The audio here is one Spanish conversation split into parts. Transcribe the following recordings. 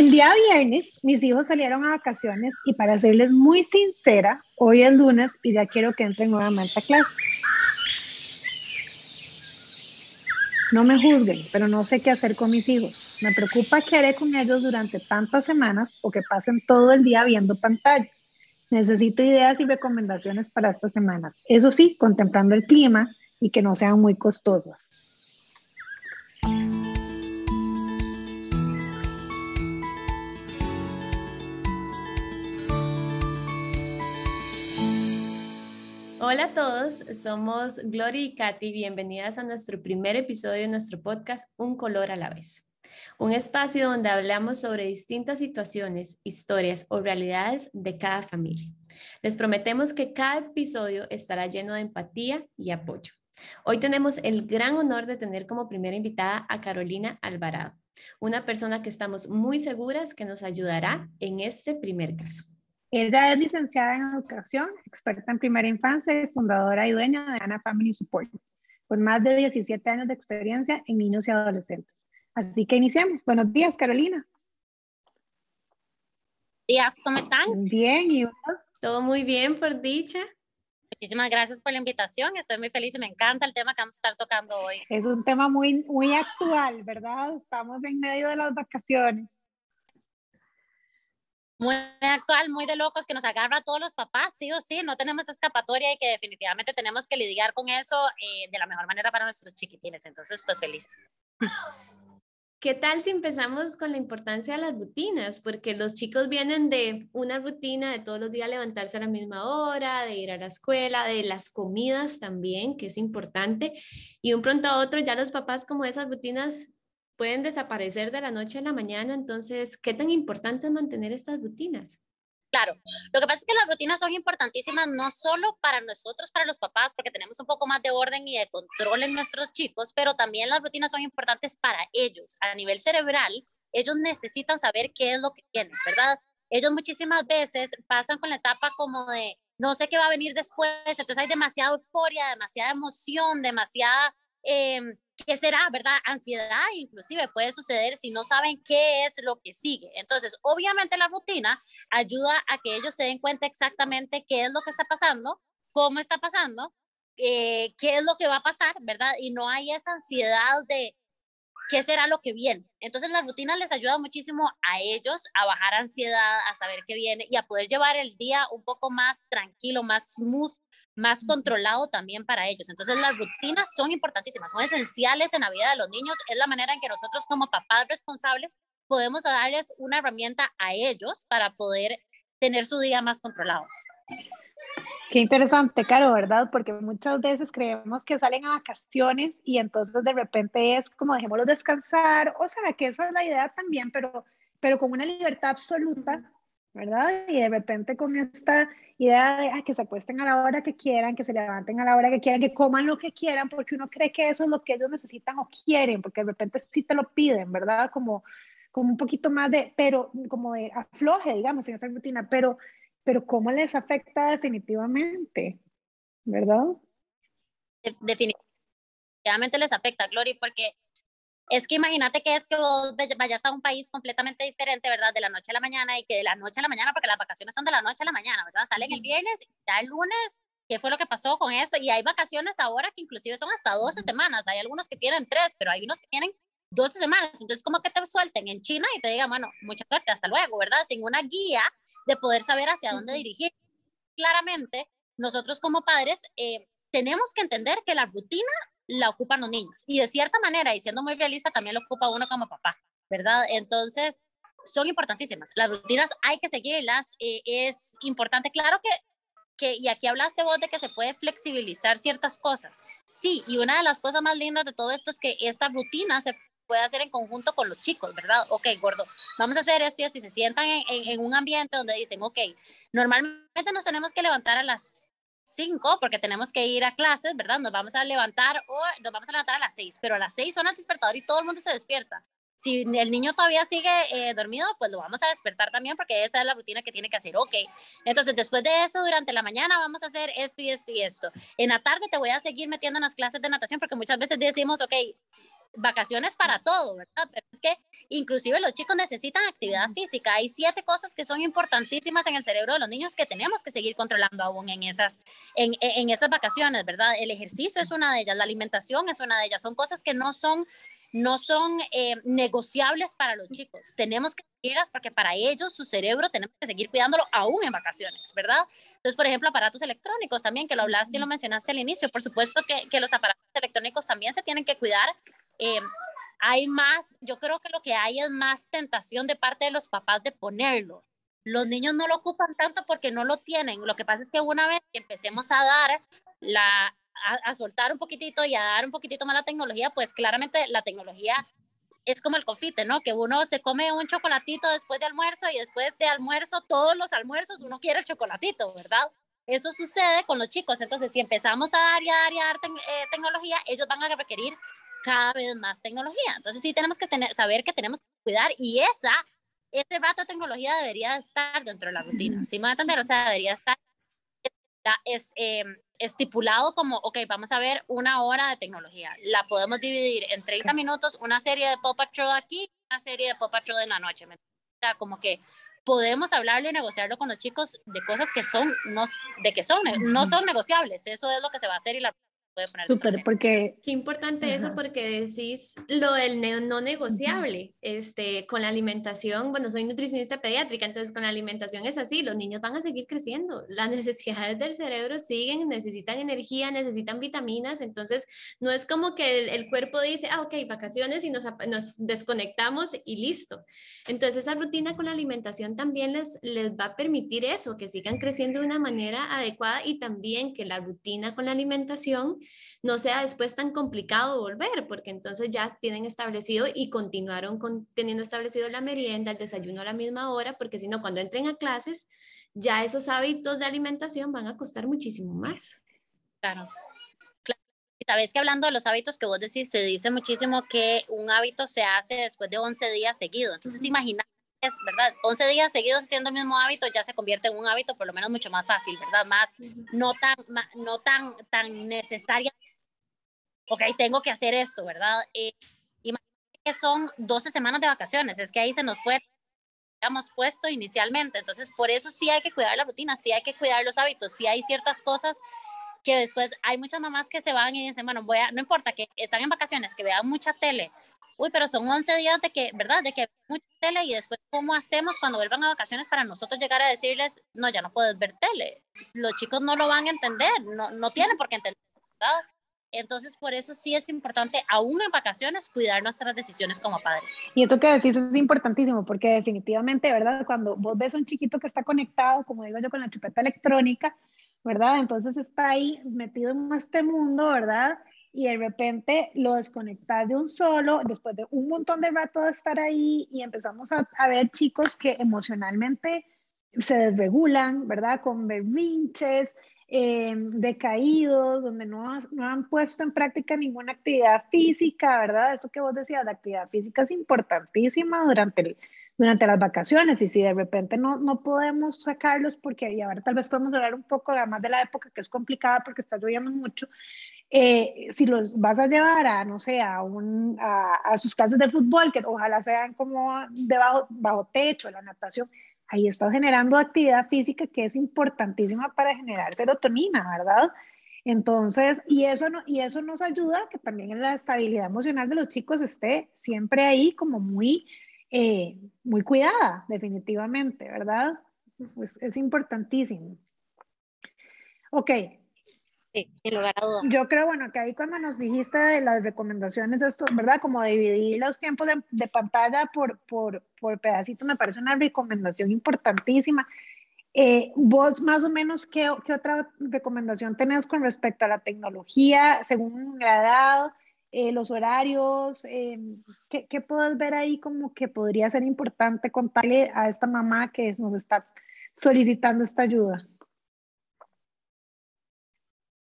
el día viernes mis hijos salieron a vacaciones y para serles muy sincera, hoy es lunes y ya quiero que entren nuevamente a clase. No me juzguen, pero no sé qué hacer con mis hijos. Me preocupa qué haré con ellos durante tantas semanas o que pasen todo el día viendo pantallas. Necesito ideas y recomendaciones para estas semanas. Eso sí, contemplando el clima y que no sean muy costosas. Hola a todos, somos Gloria y Katy. Bienvenidas a nuestro primer episodio de nuestro podcast Un color a la vez. Un espacio donde hablamos sobre distintas situaciones, historias o realidades de cada familia. Les prometemos que cada episodio estará lleno de empatía y apoyo. Hoy tenemos el gran honor de tener como primera invitada a Carolina Alvarado, una persona que estamos muy seguras que nos ayudará en este primer caso. Ella es licenciada en educación, experta en primera infancia y fundadora y dueña de Ana Family Support, con más de 17 años de experiencia en niños y adolescentes. Así que iniciemos. Buenos días, Carolina. días, ¿cómo están? Bien, ¿y Todo muy bien, por dicha. Muchísimas gracias por la invitación. Estoy muy feliz y me encanta el tema que vamos a estar tocando hoy. Es un tema muy, muy actual, ¿verdad? Estamos en medio de las vacaciones muy actual, muy de locos, que nos agarra a todos los papás, sí o sí, no tenemos escapatoria y que definitivamente tenemos que lidiar con eso eh, de la mejor manera para nuestros chiquitines. Entonces, pues feliz. ¿Qué tal si empezamos con la importancia de las rutinas? Porque los chicos vienen de una rutina de todos los días levantarse a la misma hora, de ir a la escuela, de las comidas también, que es importante, y un pronto a otro ya los papás como esas rutinas pueden desaparecer de la noche a la mañana. Entonces, ¿qué tan importante es mantener estas rutinas? Claro, lo que pasa es que las rutinas son importantísimas no solo para nosotros, para los papás, porque tenemos un poco más de orden y de control en nuestros chicos, pero también las rutinas son importantes para ellos. A nivel cerebral, ellos necesitan saber qué es lo que tienen, ¿verdad? Ellos muchísimas veces pasan con la etapa como de no sé qué va a venir después, entonces hay demasiada euforia, demasiada emoción, demasiada eh, ¿qué será, verdad? Ansiedad inclusive puede suceder si no saben qué es lo que sigue. Entonces, obviamente la rutina ayuda a que ellos se den cuenta exactamente qué es lo que está pasando, cómo está pasando, eh, qué es lo que va a pasar, ¿verdad? Y no hay esa ansiedad de qué será lo que viene. Entonces, la rutina les ayuda muchísimo a ellos a bajar ansiedad, a saber qué viene y a poder llevar el día un poco más tranquilo, más smooth, más controlado también para ellos. Entonces las rutinas son importantísimas, son esenciales en la vida de los niños, es la manera en que nosotros como papás responsables podemos darles una herramienta a ellos para poder tener su día más controlado. Qué interesante, Caro, ¿verdad? Porque muchas veces creemos que salen a vacaciones y entonces de repente es como dejémoslos descansar, o sea, que esa es la idea también, pero, pero con una libertad absoluta ¿verdad? Y de repente con esta idea de que se acuesten a la hora que quieran, que se levanten a la hora que quieran, que coman lo que quieran, porque uno cree que eso es lo que ellos necesitan o quieren, porque de repente sí te lo piden, ¿verdad? Como, como un poquito más de, pero como de afloje, digamos, en esa rutina, pero, pero ¿cómo les afecta definitivamente? ¿Verdad? Definitivamente les afecta, Glory, porque es que imagínate que es que vos vayas a un país completamente diferente, ¿verdad? De la noche a la mañana y que de la noche a la mañana, porque las vacaciones son de la noche a la mañana, ¿verdad? Salen el viernes, ya el lunes, ¿qué fue lo que pasó con eso? Y hay vacaciones ahora que inclusive son hasta 12 semanas, hay algunos que tienen tres, pero hay unos que tienen 12 semanas. Entonces, como que te suelten en China y te digan, bueno, mucha suerte, hasta luego, ¿verdad? Sin una guía de poder saber hacia dónde dirigir. Claramente, nosotros como padres eh, tenemos que entender que la rutina la ocupan los niños. Y de cierta manera, y siendo muy realista, también lo ocupa uno como papá, ¿verdad? Entonces, son importantísimas. Las rutinas hay que seguirlas. Eh, es importante, claro que, que, y aquí hablaste vos de que se puede flexibilizar ciertas cosas. Sí, y una de las cosas más lindas de todo esto es que esta rutina se puede hacer en conjunto con los chicos, ¿verdad? Ok, gordo, vamos a hacer esto y esto, y se sientan en, en un ambiente donde dicen, ok, normalmente nos tenemos que levantar a las 5 porque tenemos que ir a clases, ¿verdad? Nos vamos a levantar o nos vamos a levantar a las 6, pero a las 6 son el despertador y todo el mundo se despierta. Si el niño todavía sigue eh, dormido, pues lo vamos a despertar también porque esa es la rutina que tiene que hacer. Ok, entonces después de eso, durante la mañana vamos a hacer esto y esto y esto. En la tarde te voy a seguir metiendo en las clases de natación porque muchas veces decimos, ok, vacaciones para todo, ¿verdad? Pero es que Inclusive los chicos necesitan actividad física. Hay siete cosas que son importantísimas en el cerebro de los niños que tenemos que seguir controlando aún en esas, en, en esas vacaciones, ¿verdad? El ejercicio es una de ellas, la alimentación es una de ellas. Son cosas que no son no son eh, negociables para los chicos. Tenemos que seguirlas porque para ellos, su cerebro, tenemos que seguir cuidándolo aún en vacaciones, ¿verdad? Entonces, por ejemplo, aparatos electrónicos también, que lo hablaste y lo mencionaste al inicio. Por supuesto que, que los aparatos electrónicos también se tienen que cuidar. Eh, hay más, yo creo que lo que hay es más tentación de parte de los papás de ponerlo. Los niños no lo ocupan tanto porque no lo tienen. Lo que pasa es que una vez que empecemos a dar la, a, soltar un poquitito y a dar un poquitito más la tecnología, pues claramente la tecnología es como el confite, ¿no? Que uno se come un chocolatito después de almuerzo y después de almuerzo, todos los almuerzos, uno quiere el chocolatito, ¿verdad? Eso sucede con los chicos. Entonces, si empezamos a dar y a dar y a dar eh, tecnología, ellos van a requerir cada vez más tecnología. Entonces, sí tenemos que tener, saber que tenemos que cuidar y esa, ese rato de tecnología debería estar dentro de la rutina. ¿Sí me va a entender? O sea, debería estar es, eh, estipulado como, ok, vamos a ver una hora de tecnología. La podemos dividir en 30 minutos, una serie de Pop Patrol aquí, una serie de Pop Patrol en la noche. O sea, como que podemos hablarlo y negociarlo con los chicos de cosas que son, no, de que son, no son negociables. Eso es lo que se va a hacer y la puede poner. Súper, porque... Qué importante eso porque decís lo del no negociable. este, con la alimentación, bueno, soy nutricionista pediátrica, entonces con la alimentación es así, los niños van a seguir creciendo, las necesidades del cerebro siguen, necesitan energía, necesitan vitaminas, entonces no es como que el, cuerpo dice, ah, ok, vacaciones y nos, nos, desconectamos y listo. Entonces esa rutina con la alimentación también les, les va a permitir eso, que sigan creciendo de una manera adecuada y también que la rutina con la alimentación no sea después tan complicado volver, porque entonces ya tienen establecido y continuaron con, teniendo establecido la merienda, el desayuno a la misma hora, porque si no, cuando entren a clases, ya esos hábitos de alimentación van a costar muchísimo más. Claro. Sabes que hablando de los hábitos que vos decís, se dice muchísimo que un hábito se hace después de 11 días seguidos. Entonces, imagina es, ¿verdad? 11 días seguidos haciendo el mismo hábito ya se convierte en un hábito por lo menos mucho más fácil, ¿verdad? Más, no tan, no tan, tan necesaria. Ok, tengo que hacer esto, ¿verdad? Eh, imagínate que son 12 semanas de vacaciones, es que ahí se nos fue, habíamos puesto inicialmente, entonces por eso sí hay que cuidar la rutina, sí hay que cuidar los hábitos, sí hay ciertas cosas que después hay muchas mamás que se van y dicen, bueno, voy a, no importa que están en vacaciones, que vean mucha tele, uy, pero son 11 días de que, ¿verdad? De que mucha tele y después, ¿cómo hacemos cuando vuelvan a vacaciones para nosotros llegar a decirles, no, ya no puedes ver tele? Los chicos no lo van a entender, no, no tienen por qué entender, ¿verdad? Entonces, por eso sí es importante, aún en vacaciones, cuidar nuestras decisiones como padres. Y eso que decís es importantísimo, porque definitivamente, ¿verdad? Cuando vos ves a un chiquito que está conectado, como digo yo, con la chupeta electrónica, ¿verdad? Entonces está ahí metido en este mundo, ¿verdad? Y de repente lo desconectas de un solo, después de un montón de rato de estar ahí y empezamos a, ver chicos que emocionalmente se desregulan, ¿verdad? Con berrinches, eh, decaídos, donde no, no, han puesto en práctica ninguna actividad física, ¿verdad? Eso que vos decías, la actividad física es importantísima durante, durante las vacaciones y si de repente no, no podemos sacarlos porque y ahora tal vez podemos hablar un poco además de la época que es complicada porque está lloviendo mucho, eh, si los vas a llevar a, no sé, a, un, a, sus clases de fútbol, que ojalá sean como debajo, bajo techo, la natación, ahí estás generando actividad física que es importantísima para generar serotonina, ¿verdad? Entonces, y eso, no, y eso nos ayuda a que también la estabilidad emocional de los chicos esté siempre ahí como muy, eh, muy cuidada, definitivamente, ¿verdad? Pues es importantísimo. Ok, Sí, sin lugar a dudas. Yo creo, bueno, que ahí cuando nos dijiste de las recomendaciones, esto, ¿verdad? Como dividir los tiempos de, de pantalla por, por, por pedacitos, me parece una recomendación importantísima. Eh, vos más o menos, ¿qué, ¿qué, otra recomendación tenés con respecto a la tecnología, según la edad, eh, los horarios? Eh, ¿qué, ¿Qué puedes ver ahí como que podría ser importante contarle a esta mamá que nos está solicitando esta ayuda?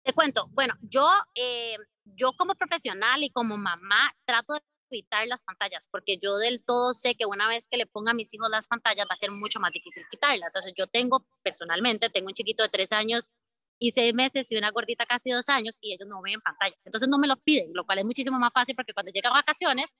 Te cuento, bueno, yo, eh, yo como profesional y como mamá trato de evitar las pantallas, porque yo del todo sé que una vez que le ponga a mis hijos las pantallas va a ser mucho más difícil quitarlas. Entonces yo tengo, personalmente, tengo un chiquito de tres años y seis meses y una gordita casi dos años y ellos no ven pantallas. Entonces no me lo piden, lo cual es muchísimo más fácil porque cuando llegan vacaciones,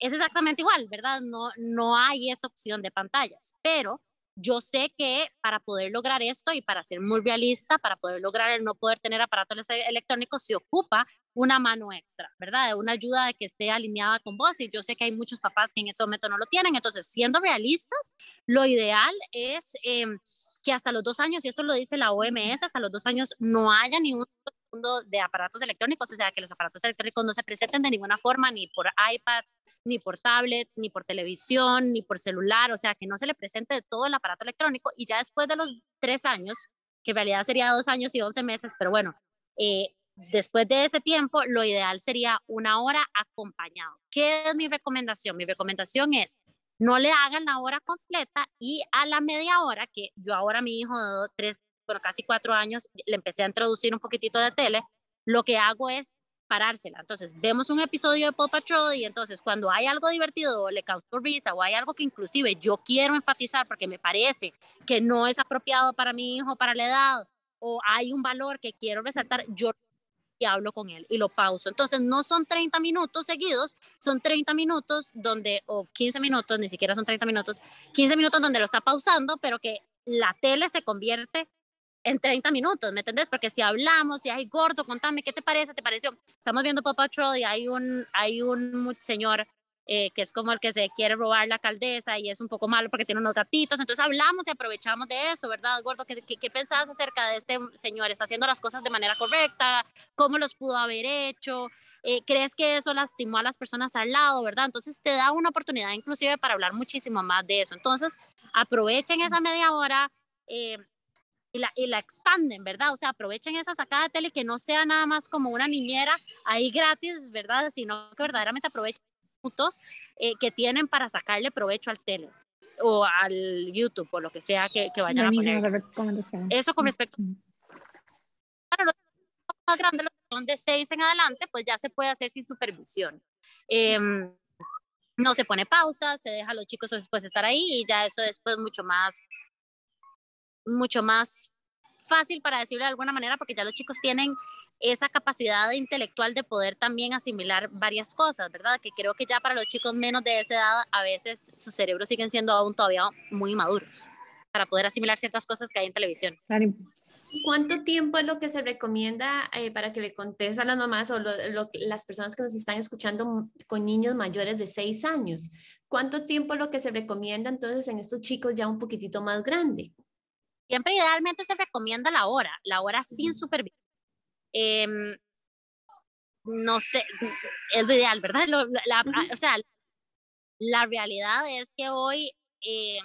es exactamente igual, ¿verdad? No, no hay esa opción de pantallas, pero yo sé que para poder lograr esto y para ser muy realista, para poder lograr el no poder tener aparatos electrónicos, se ocupa una mano extra, ¿verdad? Una ayuda de que esté alineada con vos. Y yo sé que hay muchos papás que en ese momento no lo tienen. Entonces, siendo realistas, lo ideal es em, que hasta los dos años, y esto lo dice la OMS, hasta los dos años no haya ningún de aparatos electrónicos, o sea, que los aparatos electrónicos no se presenten de ninguna forma, ni por iPads, ni por tablets, ni por televisión, ni por celular, o sea, que no se le presente de todo el aparato electrónico y ya después de los tres años, que en realidad sería dos años y once meses, pero bueno, eh, después de ese tiempo, lo ideal sería una hora acompañado. ¿Qué es mi recomendación? Mi recomendación es no le hagan la hora completa y a la media hora, que yo ahora mi hijo de tres, bueno, casi cuatro años, le empecé a introducir un poquitito de tele, lo que hago es parársela. Entonces, vemos un episodio de Paw Patrol y entonces cuando hay algo divertido o le causó risa o hay algo que inclusive yo quiero enfatizar porque me parece que no es apropiado para mi hijo, para la edad, o hay un valor que quiero resaltar, yo y hablo con él y lo pauso. Entonces, no son 30 minutos seguidos, son 30 minutos donde, o 15 minutos, ni siquiera son 30 minutos, 15 minutos donde lo está pausando, pero que la tele se convierte en 30 minutos, ¿me entendés? Porque si hablamos, si hay gordo, contame, ¿qué te parece? ¿Te pareció? Estamos viendo Paw Patrol y hay un, hay un señor eh, que es como el que se quiere robar la caldeza y es un poco malo porque tiene unos gatitos. Entonces hablamos y aprovechamos de eso, ¿verdad, Gordo? ¿Qué, qué, pensabas acerca de este señor? ¿Está haciendo las cosas de manera correcta? ¿Cómo los pudo haber hecho? Eh, ¿Crees que eso lastimó a las personas al lado, verdad? Entonces te da una oportunidad inclusive para hablar muchísimo más de eso. Entonces aprovechen esa media hora. Eh, y la, y la expanden, ¿verdad? O sea, aprovechen esa sacada de tele que no sea nada más como una niñera ahí gratis, ¿verdad? Sino que verdaderamente aprovechen minutos eh, que tienen para sacarle provecho al tele o al YouTube o lo que sea que, que vayan a poner. Eso con respecto para los más grandes, los que son de 6 en adelante, pues ya se puede hacer sin supervisión. Em, no se pone pausa, se deja a los chicos después estar ahí y ya eso después mucho más mucho más fácil para decirlo de alguna manera porque ya los chicos tienen esa capacidad intelectual de poder también asimilar varias cosas, ¿verdad? Que creo que ya para los chicos menos de esa edad a veces sus cerebros siguen siendo aún todavía muy maduros para poder asimilar ciertas cosas que hay en televisión. ¿Cuánto tiempo es lo que se recomienda eh, para que le contes a las mamás o las personas que nos están escuchando con niños mayores de 6 años? ¿Cuánto tiempo es lo que se recomienda entonces en estos chicos ya un poquitito más grandes? Siempre idealmente se recomienda la hora, la hora sin supervisión. Em, no sé, es lo ideal, ¿verdad? la, O sea, la realidad es que hoy em,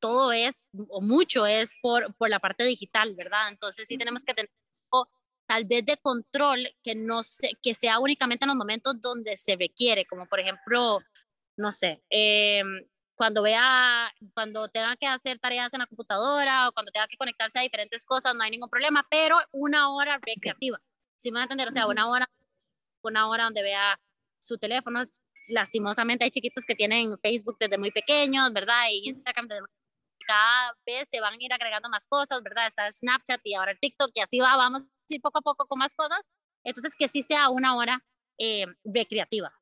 todo es, o mucho es por, por la parte digital, ¿verdad? Entonces sí tenemos que tener tal vez de control que no se, que sea únicamente en los momentos donde se requiere, como por ejemplo, no sé, eh, cuando vea, cuando tenga que hacer tareas en la computadora o cuando tenga que conectarse a diferentes cosas, no hay ningún problema, pero una hora recreativa, si me van a entender? O sea, una hora, una hora donde vea su teléfono, lastimosamente hay chiquitos que tienen Facebook desde muy pequeños, ¿verdad? Y Instagram desde cada vez se van a ir agregando más cosas, ¿verdad? Está Snapchat y ahora el TikTok y así va, vamos a ir poco a poco con más cosas. Entonces, que sí sea una hora eh, recreativa.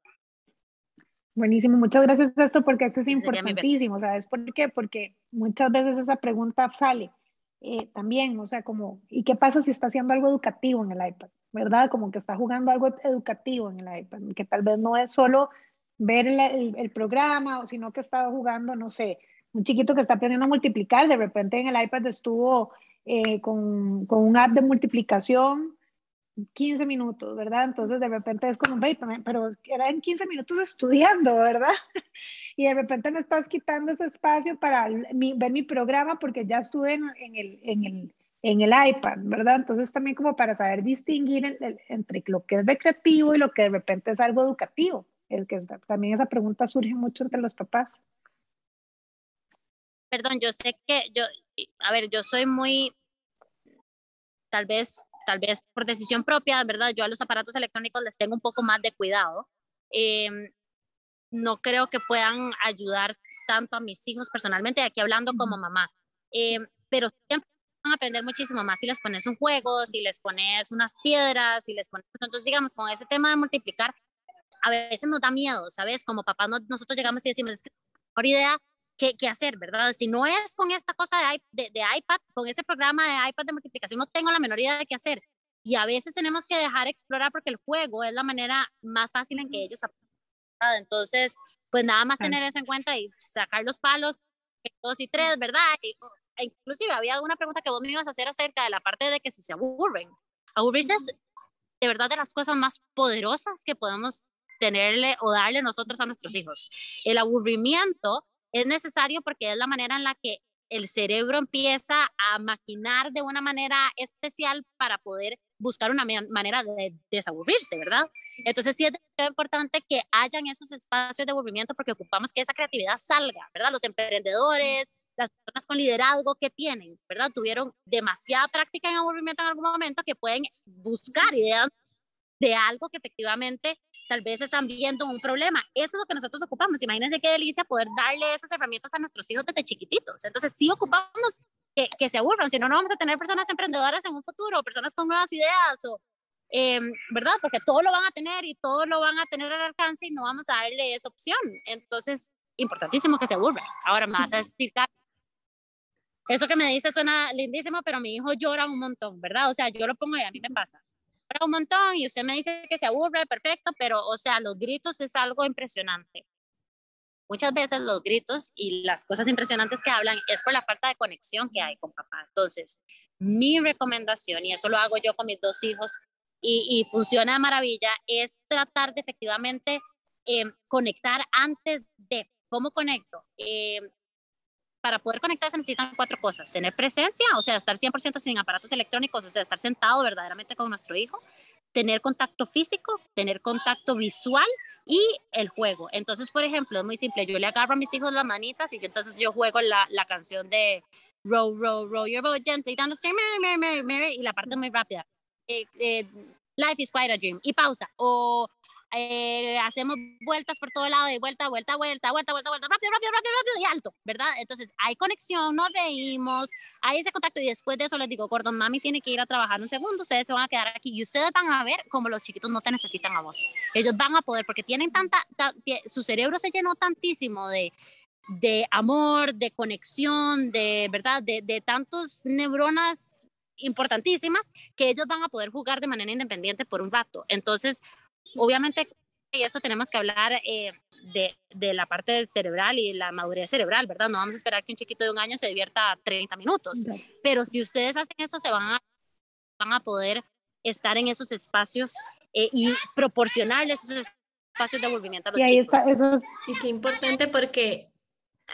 Buenísimo, muchas gracias a esto porque eso es importantísimo, ¿sabes por qué? Porque muchas veces esa pregunta sale eh, también, o sea, como, ¿y qué pasa si está haciendo algo educativo en el iPad? ¿Verdad? Como que está jugando algo educativo en el iPad, que tal vez no es solo ver el, el, programa, o sino que está jugando, no sé, un chiquito que está aprendiendo a multiplicar, de repente en el iPad estuvo eh, con, con un app de multiplicación 15 minutos, ¿verdad? Entonces de repente es como, pero era en 15 minutos estudiando, ¿verdad? Y de repente me estás quitando ese espacio para ver mi programa porque ya estuve en, el, en, el, en el iPad, ¿verdad? Entonces también como para saber distinguir entre lo que es recreativo y lo que de repente es algo educativo. El que también esa pregunta surge mucho entre los papás. Perdón, yo sé que yo, a ver, yo soy muy, tal vez tal vez por decisión propia, ¿verdad? Yo a los aparatos electrónicos les tengo un poco más de cuidado. Em, no creo que puedan ayudar tanto a mis hijos personalmente, aquí hablando como mamá, em, pero siempre van a aprender muchísimo más si les pones un juego, si les pones unas piedras, si les pones, entonces digamos, con ese tema de multiplicar, a veces nos da miedo, ¿sabes? Como papá nosotros llegamos y decimos, es que mejor idea qué, qué, hacer, ¿verdad? Si no es con esta cosa de, de, iPad, con ese programa de iPad de multiplicación, no tengo la menor idea de qué hacer. Y a veces tenemos que dejar explorar porque el juego es la manera más fácil en que ellos aprendan. Entonces, pues nada más tener eso en cuenta y sacar los palos, dos y tres, ¿verdad? E inclusive había una pregunta que vos me ibas a hacer acerca de la parte de que si se aburren. Aburrirse es de verdad de las cosas más poderosas que podemos tenerle o darle nosotros a nuestros hijos. El aburrimiento es necesario porque es la manera en la que el cerebro empieza a maquinar de una manera especial para poder buscar una manera de desaburrirse, ¿verdad? Entonces sí es importante que hayan esos espacios de aburrimiento porque ocupamos que esa creatividad salga, ¿verdad? Los emprendedores, las personas con liderazgo que tienen, ¿verdad? Tuvieron demasiada práctica en aburrimiento en algún momento que pueden buscar ideas de algo que efectivamente tal vez están viendo un problema. Eso es lo que nosotros ocupamos. Imagínense qué delicia poder darle esas herramientas a nuestros hijos desde chiquititos. Entonces, sí ocupamos que, que se aburran, si no, no vamos a tener personas emprendedoras en un futuro, personas con nuevas ideas, o, eh, ¿verdad? Porque todo lo van a tener y todo lo van a tener al alcance y no vamos a darle esa opción. Entonces, importantísimo que se aburran. Ahora me vas a decir, eso que me dice suena lindísimo, pero mi hijo llora un montón, ¿verdad? O sea, yo lo pongo y a mí me pasa un montón y usted me dice que se aburre, perfecto, pero o sea, los gritos es algo impresionante. Muchas veces los gritos y las cosas impresionantes que hablan es por la falta de conexión que hay con papá. Entonces, mi recomendación, y eso lo hago yo con mis dos hijos, y, y funciona de maravilla, es tratar de efectivamente eh, conectar antes de, ¿cómo conecto? Eh, para poder conectarse necesitan cuatro cosas. Tener presencia, o sea, estar 100% sin aparatos electrónicos, o sea, estar sentado verdaderamente con nuestro hijo. Tener contacto físico, tener contacto visual y el juego. Entonces, por ejemplo, es muy simple. Yo le agarro a mis hijos las manitas y entonces yo juego la, la canción de row, row, row your boat gently down the stream, Mary, Mary, Mary, y la parte muy rápida. Eh, eh, life is quite a dream. Y pausa. O eh, hacemos vueltas por todo lado, de vuelta, vuelta, vuelta, vuelta, vuelta, vuelta, rápido, rápido, rápido, rápido y alto, ¿verdad? Entonces hay conexión, nos reímos, hay ese contacto y después de eso les digo, Gordon, mami tiene que ir a trabajar un segundo, ustedes se van a quedar aquí y ustedes van a ver cómo los chiquitos no te necesitan a vos. Ellos van a poder, porque tienen tanta, su cerebro se llenó tantísimo de, de amor, de conexión, de verdad, de, de tantos neuronas importantísimas que ellos van a poder jugar de manera independiente por un rato. Entonces, Obviamente, y esto tenemos que hablar eh, de, de, la parte cerebral y la madurez cerebral, ¿verdad? No vamos a esperar que un chiquito de un año se divierta 30 minutos, pero si ustedes hacen eso, se van a, van a poder estar en esos espacios eh, y proporcionarles esos espacios de aburrimiento a los y ahí Está, eso Y qué importante porque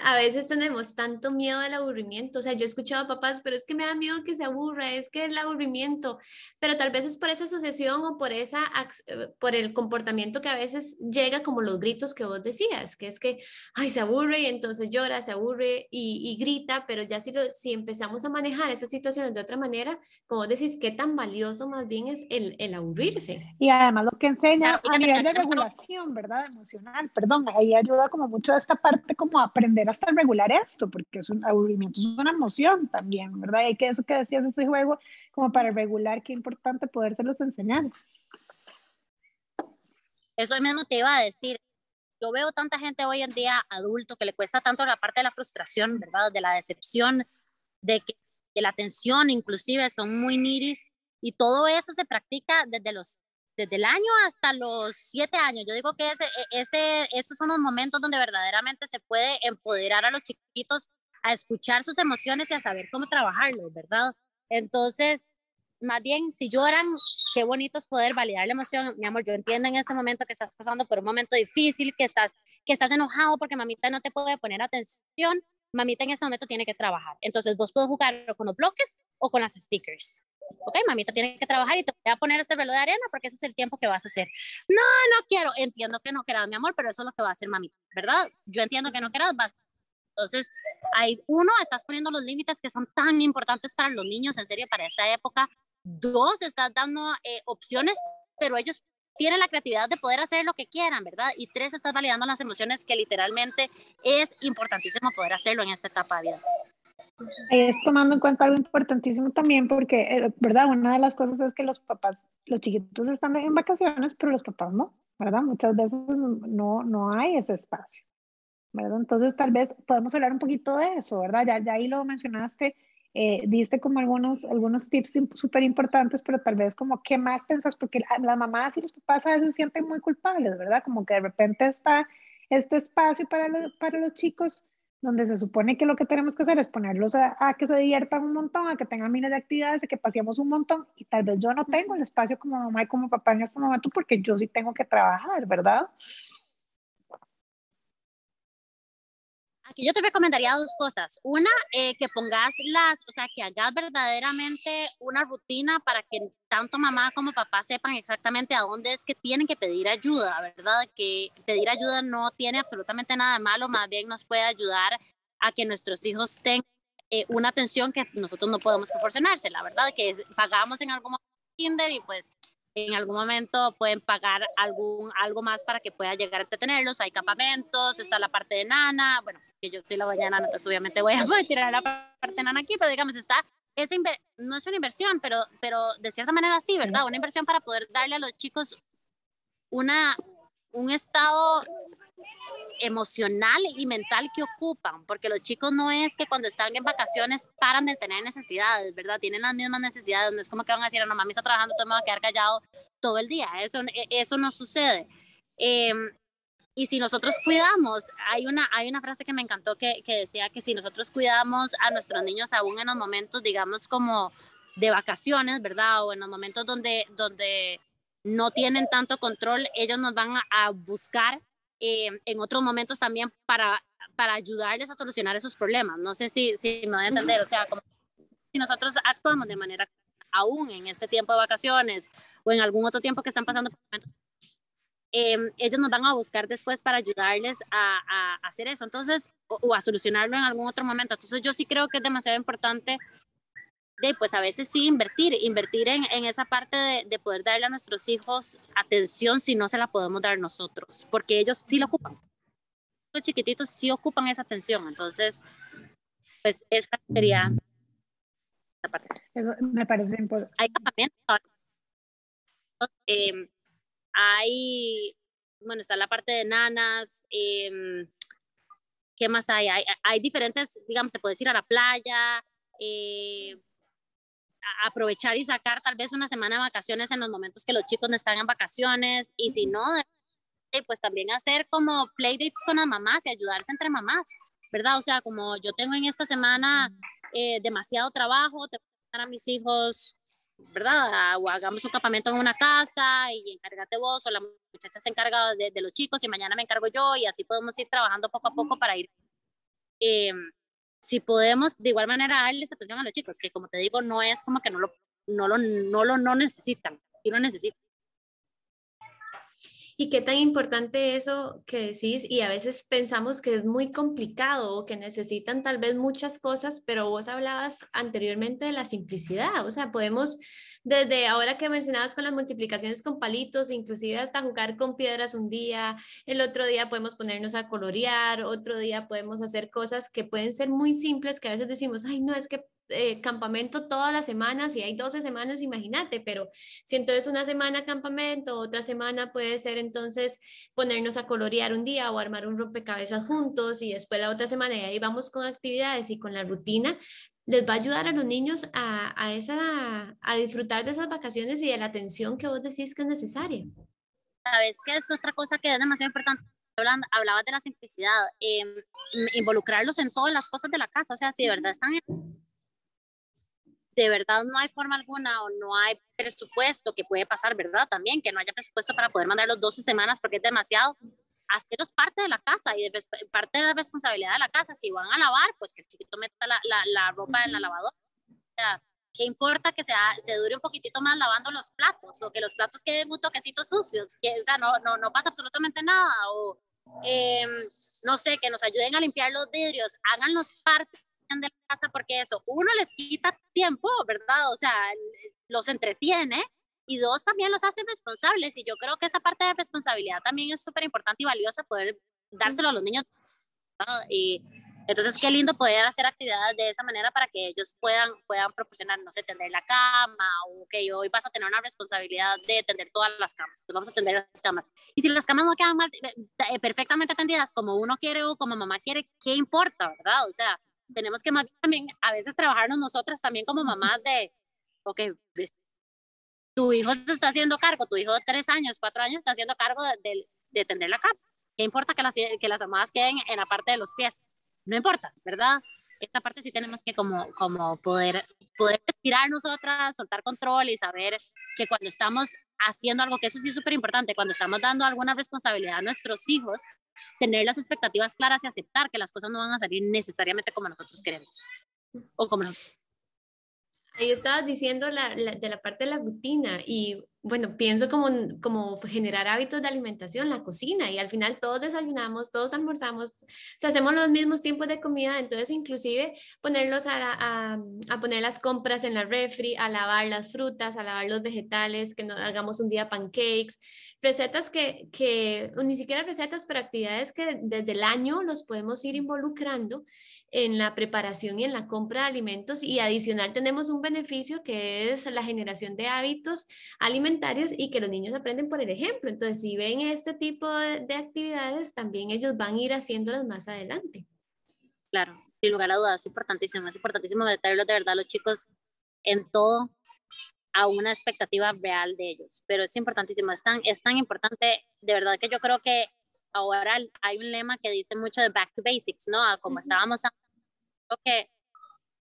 a veces tenemos tanto miedo al aburrimiento, o sea, yo he escuchado a papás, pero es que me da miedo que se aburra, es que el aburrimiento, pero tal vez es por esa asociación o por esa eh, por el comportamiento que a veces llega como los gritos que vos decías, que es que ay, se aburre y entonces llora, se aburre y, grita, pero ya si si empezamos a manejar esas situaciones de otra manera, como vos decís, qué tan valioso más bien es el, el aburrirse. Y además lo que enseña a nivel de regulación, ¿verdad? Emocional, perdón, ahí ayuda como mucho esta parte como aprender hasta regular esto, porque es un aburrimiento, es una emoción también, ¿verdad? Y que eso que decías de su juego, como para regular, qué importante podérselos enseñar. Eso mismo te iba a decir. Yo veo tanta gente hoy en día adulto que le cuesta tanto la parte de la frustración, ¿verdad? De la decepción, de que de la tensión, inclusive son muy niris y todo eso se practica desde los desde el año hasta los siete años. Yo digo que ese, e, ese, esos son los momentos donde verdaderamente se puede empoderar a los chiquitos a escuchar sus emociones y a saber cómo trabajarlos, ¿verdad? Entonces, más bien, si lloran, qué bonito es poder validar la emoción. Mi amor, yo entiendo en este momento que estás pasando por un momento difícil, que estás, que estás enojado porque mamita no te puede poner atención. Mamita en este momento tiene que trabajar. Entonces, vos puedes jugar con los bloques o con las stickers ok, mamita tiene que trabajar y te voy a poner este velo de arena porque ese es el tiempo que vas a hacer. No, no quiero, entiendo que no quieras, mi amor, pero eso es lo que va a hacer mamita, ¿verdad? Yo entiendo que no quieras, vas. Entonces, hay, uno, estás poniendo los límites que son tan importantes para los niños, en serio, para esta época. Dos, estás dando eh, opciones, pero ellos tienen la creatividad de poder hacer lo que quieran, ¿verdad? Y tres, estás validando las emociones que literalmente es importantísimo poder hacerlo en esta etapa de vida. Es tomando en cuenta algo importantísimo también, porque, eh, ¿verdad? Una de las cosas es que los papás, los chiquitos están en vacaciones, pero los papás no. ¿verdad? Muchas veces no, no hay ese espacio, ¿verdad? Entonces tal vez podemos hablar un poquito de eso, ¿verdad? Ya, ya ahí lo mencionaste, eh, diste como algunos, algunos tips súper importantes, pero tal vez como, ¿qué más pensas? Porque las mamás y los papás a veces sienten muy culpables, ¿verdad? Como que de repente está este espacio para, para los chicos donde se supone que lo que tenemos que hacer es ponerlos a, que se diviertan un montón, a que tengan miles de actividades, a que paseemos un montón, y tal vez yo no tengo el espacio como mamá y como papá en este momento porque yo sí tengo que trabajar, ¿verdad? Aquí yo te recomendaría dos cosas. Una, eh, que pongas las, o sea, que hagas verdaderamente una rutina para que tanto mamá como papá sepan exactamente a dónde es que tienen que pedir ayuda, ¿verdad? Que pedir ayuda no tiene absolutamente nada de malo, más bien nos puede ayudar a que nuestros hijos tengan eh, una atención que nosotros no podemos proporcionarse, la verdad, que pagamos en algún momento kinder y pues en algún momento pueden pagar algún, algo más para que pueda llegar a entretenerlos. Hay campamentos, está la parte de nana. Bueno, que yo soy la nana, entonces obviamente voy a, tirar la parte de nana aquí, pero digamos, está, esa no es una inversión, pero, pero de cierta manera sí, ¿verdad? Una inversión para poder darle a los chicos una, un estado emocional y mental que ocupan, porque los chicos no es que cuando están en vacaciones paran de tener necesidades, ¿verdad? Tienen las mismas necesidades, no es como que van a decir, no, mami está trabajando, todo me va a quedar callado todo el día, eso, e, eso no sucede. Em, y si nosotros cuidamos, hay una, hay una frase que me encantó que, que decía que si nosotros cuidamos a nuestros niños aún en los momentos, digamos, como de vacaciones, ¿verdad? O en los momentos donde, donde no tienen tanto control, ellos nos van a buscar eh, en otros momentos también para, para ayudarles a solucionar esos problemas. No sé si, si me voy a entender, o sea, como si nosotros actuamos de manera aún en este tiempo de vacaciones o en algún otro tiempo que están pasando eh, ellos nos van a buscar después para ayudarles a, a hacer eso, entonces, o, o, a solucionarlo en algún otro momento. Entonces, yo sí creo que es demasiado importante de pues a veces sí invertir, invertir en, en esa parte de, de, poder darle a nuestros hijos atención si no se la podemos dar nosotros, porque ellos sí lo ocupan. Los chiquititos sí ocupan esa atención, entonces, pues esa sería la parte. Eso me parece importante. Hay eh, hay, bueno, está la parte de nanas, eh, ¿qué más hay? hay? hay? diferentes, digamos, se puede ir a la playa, eh, aprovechar y sacar tal vez una semana de vacaciones en los momentos que los chicos no están en vacaciones y si no, pues también hacer como playdates con las mamás y ayudarse entre mamás, ¿verdad? O sea, como yo tengo en esta semana eh, demasiado trabajo, te voy a dar a mis hijos, ¿verdad? O hagamos un campamento en una casa y encárgate vos o la muchacha se encarga de, de, los chicos y mañana me encargo yo y así podemos ir trabajando poco a poco para ir eh, si podemos de igual manera darles atención a los chicos, que como te digo, no es como que no lo, no lo, no lo no necesitan, sí lo necesitan. Y qué tan importante eso que decís, y a veces pensamos que es muy complicado o que necesitan tal vez muchas cosas, pero vos hablabas anteriormente de la simplicidad, o sea, podemos desde ahora que mencionabas con las multiplicaciones con palitos, inclusive hasta jugar con piedras un día, el otro día podemos ponernos a colorear, otro día podemos hacer cosas que pueden ser muy simples, que a veces decimos, ay, no, es que eh, campamento todas las semanas y hay 12 semanas, imagínate, pero si entonces una semana campamento, otra semana puede ser entonces ponernos a colorear un día o armar un rompecabezas juntos y después la otra semana y ahí vamos con actividades y con la rutina, les va a ayudar a los niños a, a, esa, a disfrutar de esas vacaciones y de la atención que vos decís que es necesaria. Sabes que es otra cosa que es demasiado importante. Hablabas de la simplicidad, eh, involucrarlos en todas las cosas de la casa. O sea, si de verdad están de verdad no hay forma alguna o no hay presupuesto, que puede pasar, ¿verdad? También que no haya presupuesto para poder mandarlos 12 semanas porque es demasiado, haceros parte de la casa y de, parte de la responsabilidad de la casa. Si van a lavar, pues que el chiquito meta la, la, la ropa en la lavadora. O sea, ¿Qué importa que sea, se dure un poquitito más lavando los platos o que los platos queden un toquecito sucios? Que, o sea, no, no, no pasa absolutamente nada. O, eh, no sé, que nos ayuden a limpiar los vidrios, háganlos parte de la casa porque eso, uno les quita tiempo, ¿verdad? O sea, los entretiene y dos, también los hacen responsables. Y yo creo que esa parte de responsabilidad también es súper importante y valiosa poder dárselo a los niños. Y Entonces, qué lindo poder hacer actividades de esa manera para que ellos puedan, puedan proporcionar, no sé, tender la cama, o que hoy vas a tener una responsabilidad de tender todas las camas, entonces vamos a tender las camas. Y si las camas no quedan mal, eh, perfectamente tendidas como uno quiere o como mamá quiere, ¿qué importa, verdad? O sea, tenemos que también a veces trabajarnos nosotras también como mamás de, ok, pues, tu hijo se está haciendo cargo, tu hijo de tres años, cuatro años está haciendo cargo de, de, tender la cama. ¿Qué importa que las, que las mamadas queden en la parte de los pies? no importa, ¿verdad? Esta parte sí tenemos que como, como poder, poder respirar nosotras, soltar control y saber que cuando estamos haciendo algo, que eso sí es súper importante, cuando estamos dando alguna responsabilidad a nuestros hijos, tener las expectativas claras y aceptar que las cosas no van a salir necesariamente como nosotros queremos o como Ahí estabas diciendo la, de la parte de la rutina y bueno, pienso como, como generar hábitos de alimentación, la cocina y al final todos desayunamos, todos almorzamos, o hacemos los mismos tiempos de comida, entonces inclusive ponerlos a, poner las compras en la refri, a lavar las frutas, a lavar los vegetales, que no hagamos un día pancakes, recetas que, que ni siquiera recetas, pero actividades que desde el año los podemos ir involucrando en la preparación y en la compra de alimentos y adicional tenemos un beneficio que es la generación de hábitos alimentarios y que los niños aprenden por el ejemplo. Entonces, si ven este tipo de, actividades, también ellos van a ir haciéndolas más adelante. Claro, sin lugar a dudas, es importantísimo, es importantísimo meterlos de verdad los chicos en todo a una expectativa real de ellos, pero es importantísimo, es tan, es tan importante, de verdad que yo creo que ahora hay un lema que dice mucho de back to basics, ¿no? Como estábamos, creo que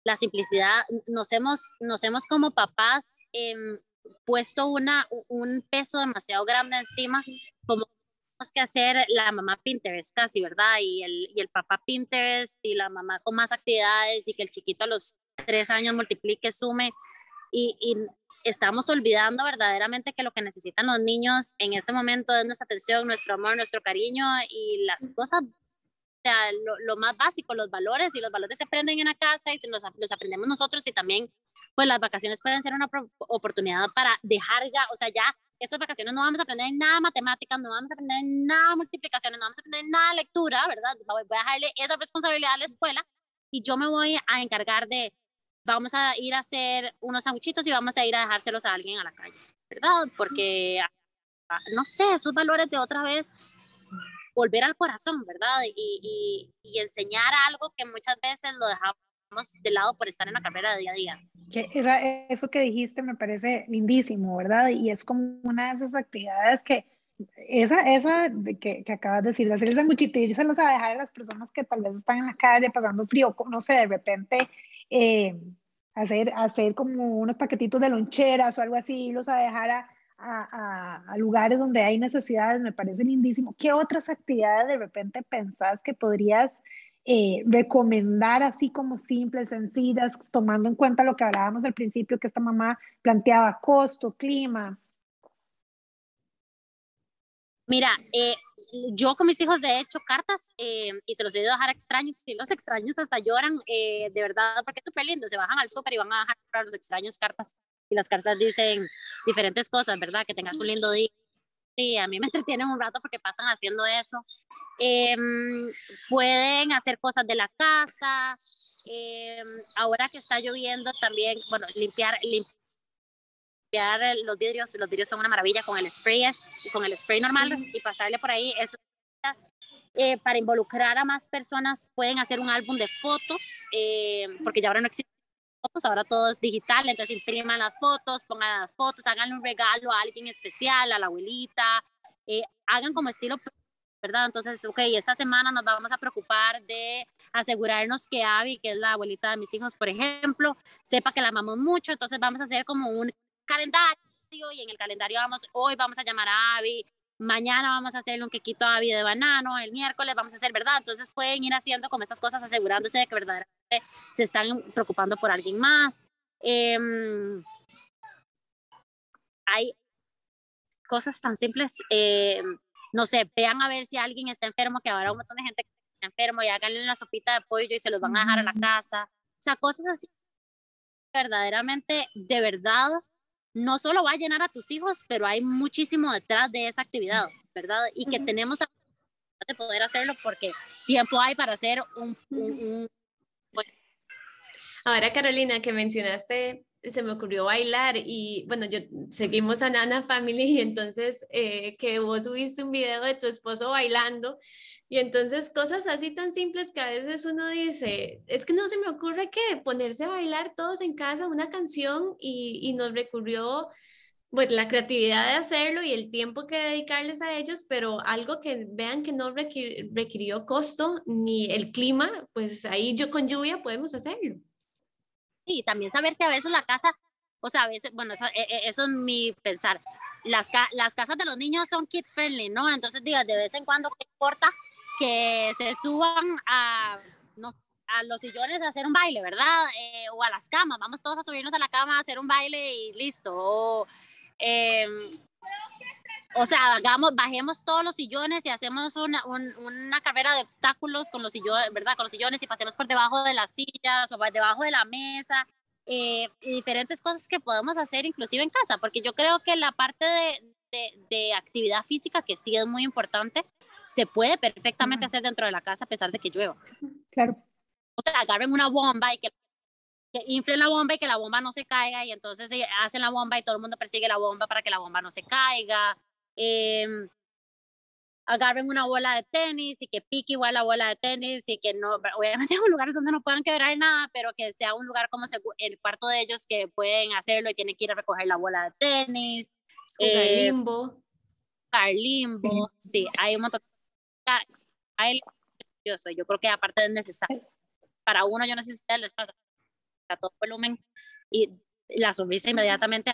la simplicidad, nos hemos, nos hemos como papás em, puesto una, un peso demasiado grande encima, como tenemos que hacer la mamá Pinterest casi, ¿verdad? Y el, y el papá Pinterest y la mamá con más actividades y que el chiquito a los tres años multiplique, sume. Y, y estamos olvidando verdaderamente que lo que necesitan los niños en ese momento es nuestra atención, nuestro amor, nuestro cariño y las cosas, o sea, lo, más básico, los valores, y los valores se aprenden en la casa y los, los aprendemos nosotros y también, pues las vacaciones pueden ser una oportunidad para dejar ya, o sea, ya estas vacaciones no vamos a aprender nada de matemáticas, no vamos a aprender nada de multiplicaciones, no vamos a aprender nada de lectura, ¿verdad? Voy a dejarle esa responsabilidad a la escuela y yo me voy a encargar de vamos a ir a hacer unos sanguchitos y vamos a ir a dejárselos a alguien a la calle, ¿verdad? Porque, ah, no sé, esos valores de otra vez volver al corazón, ¿verdad? Y, y, enseñar algo que muchas veces lo dejamos de lado por estar en la carrera de día a día. Que esa, eso que dijiste me parece lindísimo, ¿verdad? Y es como una de esas actividades que, esa, esa de que, que, acabas de decir, hacer el sanguchito y irselos a dejar a las personas que tal vez están en la calle pasando frío, no sé, de repente eh, hacer, hacer como unos paquetitos de loncheras o algo así, los a dejar a, a, a, lugares donde hay necesidades, me parece lindísimo. ¿Qué otras actividades de repente pensás que podrías eh, recomendar así como simples, sencillas, tomando en cuenta lo que hablábamos al principio, que esta mamá planteaba costo, clima? Mira, eh, yo con mis hijos he hecho cartas eh, y se los he ido a dejar a extraños y los extraños hasta lloran, eh, de verdad, porque súper lindo, se bajan al súper y van a dejar para los extraños cartas y las cartas dicen diferentes cosas, ¿verdad? Que tengas un lindo día. Sí, a mí me entretienen un rato porque pasan haciendo eso. Em, pueden hacer cosas de la casa. Em, ahora que está lloviendo también, bueno, limpiar, limpiar limpiar los vidrios, los vidrios son una maravilla con el spray, con el spray normal y pasarle por ahí. Eso, eh, para involucrar a más personas pueden hacer un álbum de fotos, eh, porque ya ahora no existen fotos, ahora todo es digital, entonces impriman las fotos, pongan las fotos, hagan un regalo a alguien especial, a la abuelita, eh, hagan como estilo, ¿verdad? Entonces, ok, esta semana nos vamos a preocupar de asegurarnos que Abby, que es la abuelita de mis hijos, por ejemplo, sepa que la amamos mucho, entonces vamos a hacer como un calendario y en el calendario vamos, hoy vamos a llamar a Abby, mañana vamos a hacer un quequito a Abby de banano, el miércoles vamos a hacer, ¿verdad? Entonces pueden ir haciendo como estas cosas asegurándose de que verdaderamente se están preocupando por alguien más. Em, hay cosas tan simples, eh, no sé, vean a ver si alguien está enfermo, que ahora un montón de gente está enfermo y háganle una sopita de pollo y se los van a dejar a la casa. O sea, cosas así verdaderamente, de verdad, no solo va a llenar a tus hijos, pero hay muchísimo detrás de esa actividad, ¿verdad? Y que tenemos de poder hacerlo porque tiempo hay para hacer un... un, Ahora, Carolina, que mencionaste se me ocurrió bailar y bueno, yo seguimos a Nana Family y entonces eh, que vos subiste un video de tu esposo bailando y entonces cosas así tan simples que a veces uno dice, es que no se me ocurre que ponerse a bailar todos en casa una canción y, y nos recurrió pues la creatividad de hacerlo y el tiempo que dedicarles a ellos, pero algo que vean que no requirió costo ni el clima, pues ahí yo con lluvia podemos hacerlo. Y también saber que a veces la casa, o sea, a veces, bueno, eso, e, e, eso es mi pensar, las, las casas de los niños son kids friendly, ¿no? Entonces, diga, de vez en cuando, ¿qué importa que se suban a, no, a los sillones a hacer un baile, ¿verdad? Eh, o a las camas, vamos todos a subirnos a la cama a hacer un baile y listo. Em, o sea, hagamos, bajemos todos los sillones y hacemos una, una carrera de obstáculos con los sillones, ¿verdad? Con los sillones y pasemos por debajo de las sillas o debajo de la mesa. Eh, y diferentes cosas que podemos hacer inclusive en casa, porque yo creo que la parte de, de, actividad física, que sí es muy importante, se puede perfectamente hacer dentro de la casa a pesar de que llueva. Claro. O sea, agarren una bomba y que, que inflen la bomba y que la bomba no se caiga y entonces hacen la bomba y todo el mundo persigue la bomba para que la bomba no se caiga. Em, agarren una bola de tenis y que pique igual la bola de tenis y que no, obviamente en lugares donde no puedan quebrar nada, pero que sea un lugar como el cuarto de ellos que pueden hacerlo y tienen que ir a recoger la bola de tenis. Eh, limbo. Limbo, sí, hay un montón. Hay, yo creo que aparte es necesario. Para uno, yo no sé si a ustedes les pasa, a todo volumen y la sonrisa inmediatamente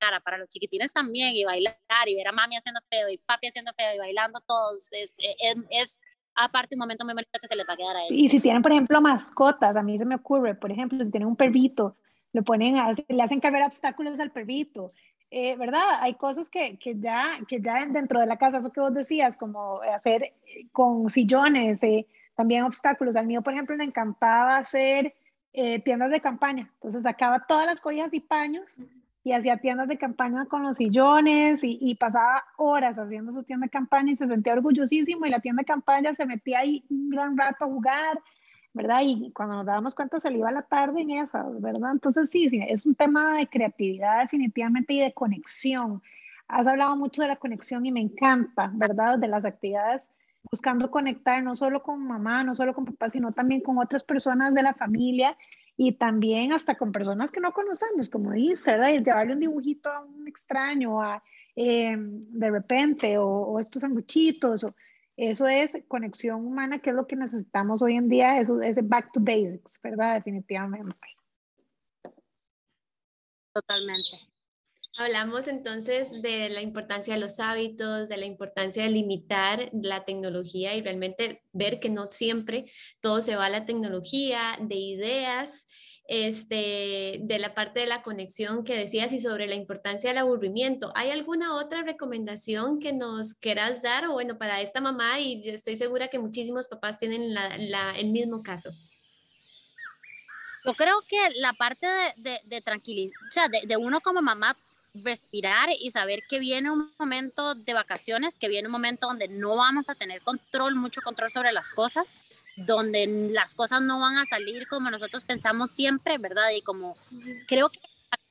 cara para los chiquitines también y bailar y ver a mami haciendo feo y papi haciendo feo y bailando todos es, es, es aparte un momento muy bonito que se les va a quedar a ellos. Y si tienen, por ejemplo, mascotas, a mí se me ocurre, por ejemplo, si tienen un perrito, le ponen, a, le hacen caber obstáculos al perrito, eh, ¿verdad? Hay cosas que, que, ya, que ya dentro de la casa, eso que vos decías, como hacer eh, con sillones, eh, también obstáculos. Al mío, por ejemplo, le encantaba hacer tiendas de campaña, entonces sacaba todas las collas y paños y hacía tiendas de campaña con los sillones y, pasaba horas haciendo su tienda de campaña y se sentía orgullosísimo y la tienda de campaña se metía ahí un gran rato a jugar, ¿verdad? Y cuando nos dábamos cuenta se le la tarde en esas, ¿verdad? Entonces sí, sí, es un tema de creatividad definitivamente y de conexión. Has hablado mucho de la conexión y me encanta, ¿verdad? De las actividades buscando conectar no solo con mamá, no solo con papá, sino también con otras personas de la familia y también hasta con personas que no conocemos, como dijiste, ¿verdad? Y llevarle un dibujito a un extraño, a, eh, de repente, o, estos sanguchitos, o, eso es conexión humana, que es lo que necesitamos hoy en día, eso es back to basics, ¿verdad? Definitivamente. Totalmente. Hablamos entonces de la importancia de los hábitos, de la importancia de limitar la tecnología y realmente ver que no siempre todo se va a la tecnología, de ideas, este, de la parte de la conexión que decías y sobre la importancia del aburrimiento. ¿Hay alguna otra recomendación que nos quieras dar? O bueno, para esta mamá, y yo estoy segura que muchísimos papás tienen el mismo caso. Yo creo que la parte de, de, tranquilidad, o sea, de, de, uno como mamá respirar y saber que viene un momento de vacaciones, que viene un momento donde no vamos a tener control, mucho control sobre las cosas, donde las cosas no van a salir como nosotros pensamos siempre, ¿verdad? Y como creo que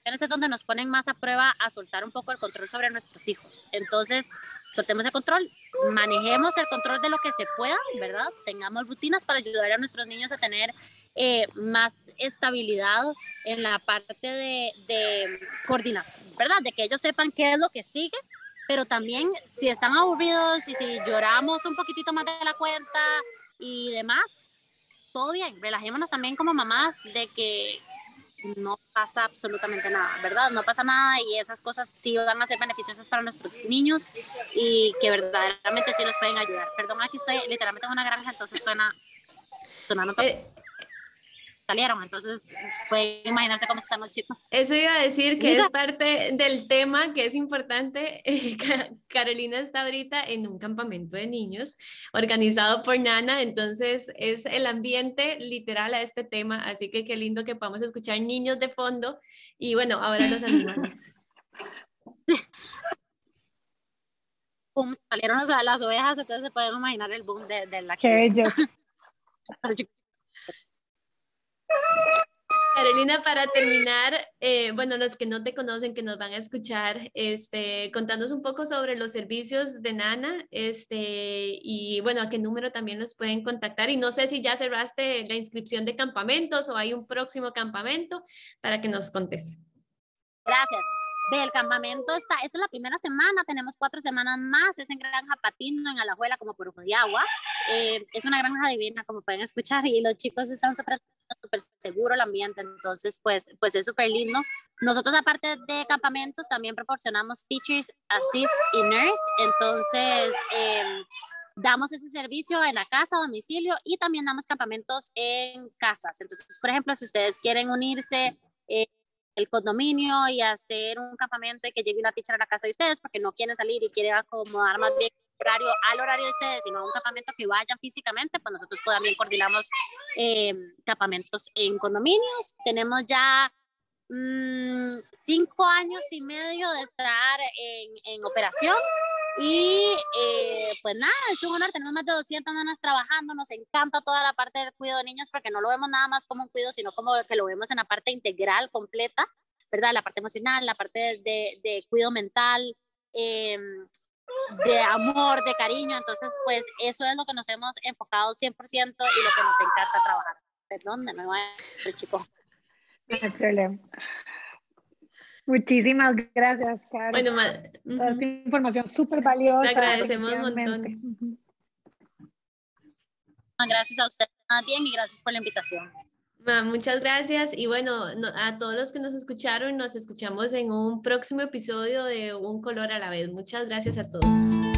es donde nos ponen más a prueba a soltar un poco el control sobre nuestros hijos. Entonces, soltemos el control, manejemos el control de lo que se pueda, ¿verdad? Tengamos rutinas para ayudar a nuestros niños a tener eh, más estabilidad en la parte de, coordinación, ¿verdad? De que ellos sepan qué es lo que sigue, pero también si están aburridos y si lloramos un poquitito más de la cuenta y demás, todo bien, relajémonos también como mamás de que no pasa absolutamente nada, ¿verdad? No pasa nada y esas cosas sí van a ser beneficiosas para nuestros niños y que verdaderamente sí los pueden ayudar. Perdón, aquí estoy literalmente en una granja, entonces suena, suena no eh, salieron, entonces pueden imaginarse cómo están los chicos. Eso iba a decir que es parte del tema que es importante. Carolina está ahorita en un campamento de niños organizado por Nana, entonces es el ambiente literal a este tema, así que qué lindo que podamos escuchar niños de fondo y bueno, ahora los animales. boom, salieron las, ovejas, entonces se pueden imaginar el boom de, de la Qué ellos. Carolina, para terminar, eh, bueno, los que no te conocen, que nos van a escuchar, este, contanos un poco sobre los servicios de Nana, este, y bueno, a qué número también nos pueden contactar. Y no sé si ya cerraste la inscripción de campamentos o hay un próximo campamento para que nos contes. Gracias del campamento está, esta es la primera semana, tenemos cuatro semanas más, es en Granja Patino, en Alajuela, como por ojo de agua. Eh, es una granja divina, como pueden escuchar, y los chicos están súper súper seguro el ambiente, entonces pues, pues es súper lindo. Nosotros aparte de campamentos también proporcionamos teachers, assist y nurse, entonces em, damos ese servicio en la casa, domicilio y también damos campamentos en casas. Entonces, por ejemplo, si ustedes quieren unirse eh, el condominio y hacer un campamento y que llegue una teacher a la casa de ustedes porque no quieren salir y quieren acomodar más bien horario al horario de ustedes, sino a un campamento que vayan físicamente, pues nosotros también coordinamos eh, campamentos en condominios. Tenemos ya mmm, cinco años y medio de estar en, en operación y eh, pues nada, es un honor, tenemos más de 200 nanas trabajando, nos encanta toda la parte del cuidado de niños porque no lo vemos nada más como un cuidado, sino como que lo vemos en la parte integral, completa, ¿verdad? La parte emocional, la parte de, de, cuidado mental, em, de amor, de cariño, entonces pues eso es lo que nos hemos enfocado 100% y lo que nos encanta trabajar. Perdón, de nuevo, el chico. No hay problema. Muchísimas gracias, Carlos. Bueno, uh información súper valiosa. Te agradecemos un montón. Gracias a usted bien y gracias por la invitación. Muchas gracias y bueno, a todos los que nos escucharon, nos escuchamos en un próximo episodio de Un color a la vez. Muchas gracias a todos.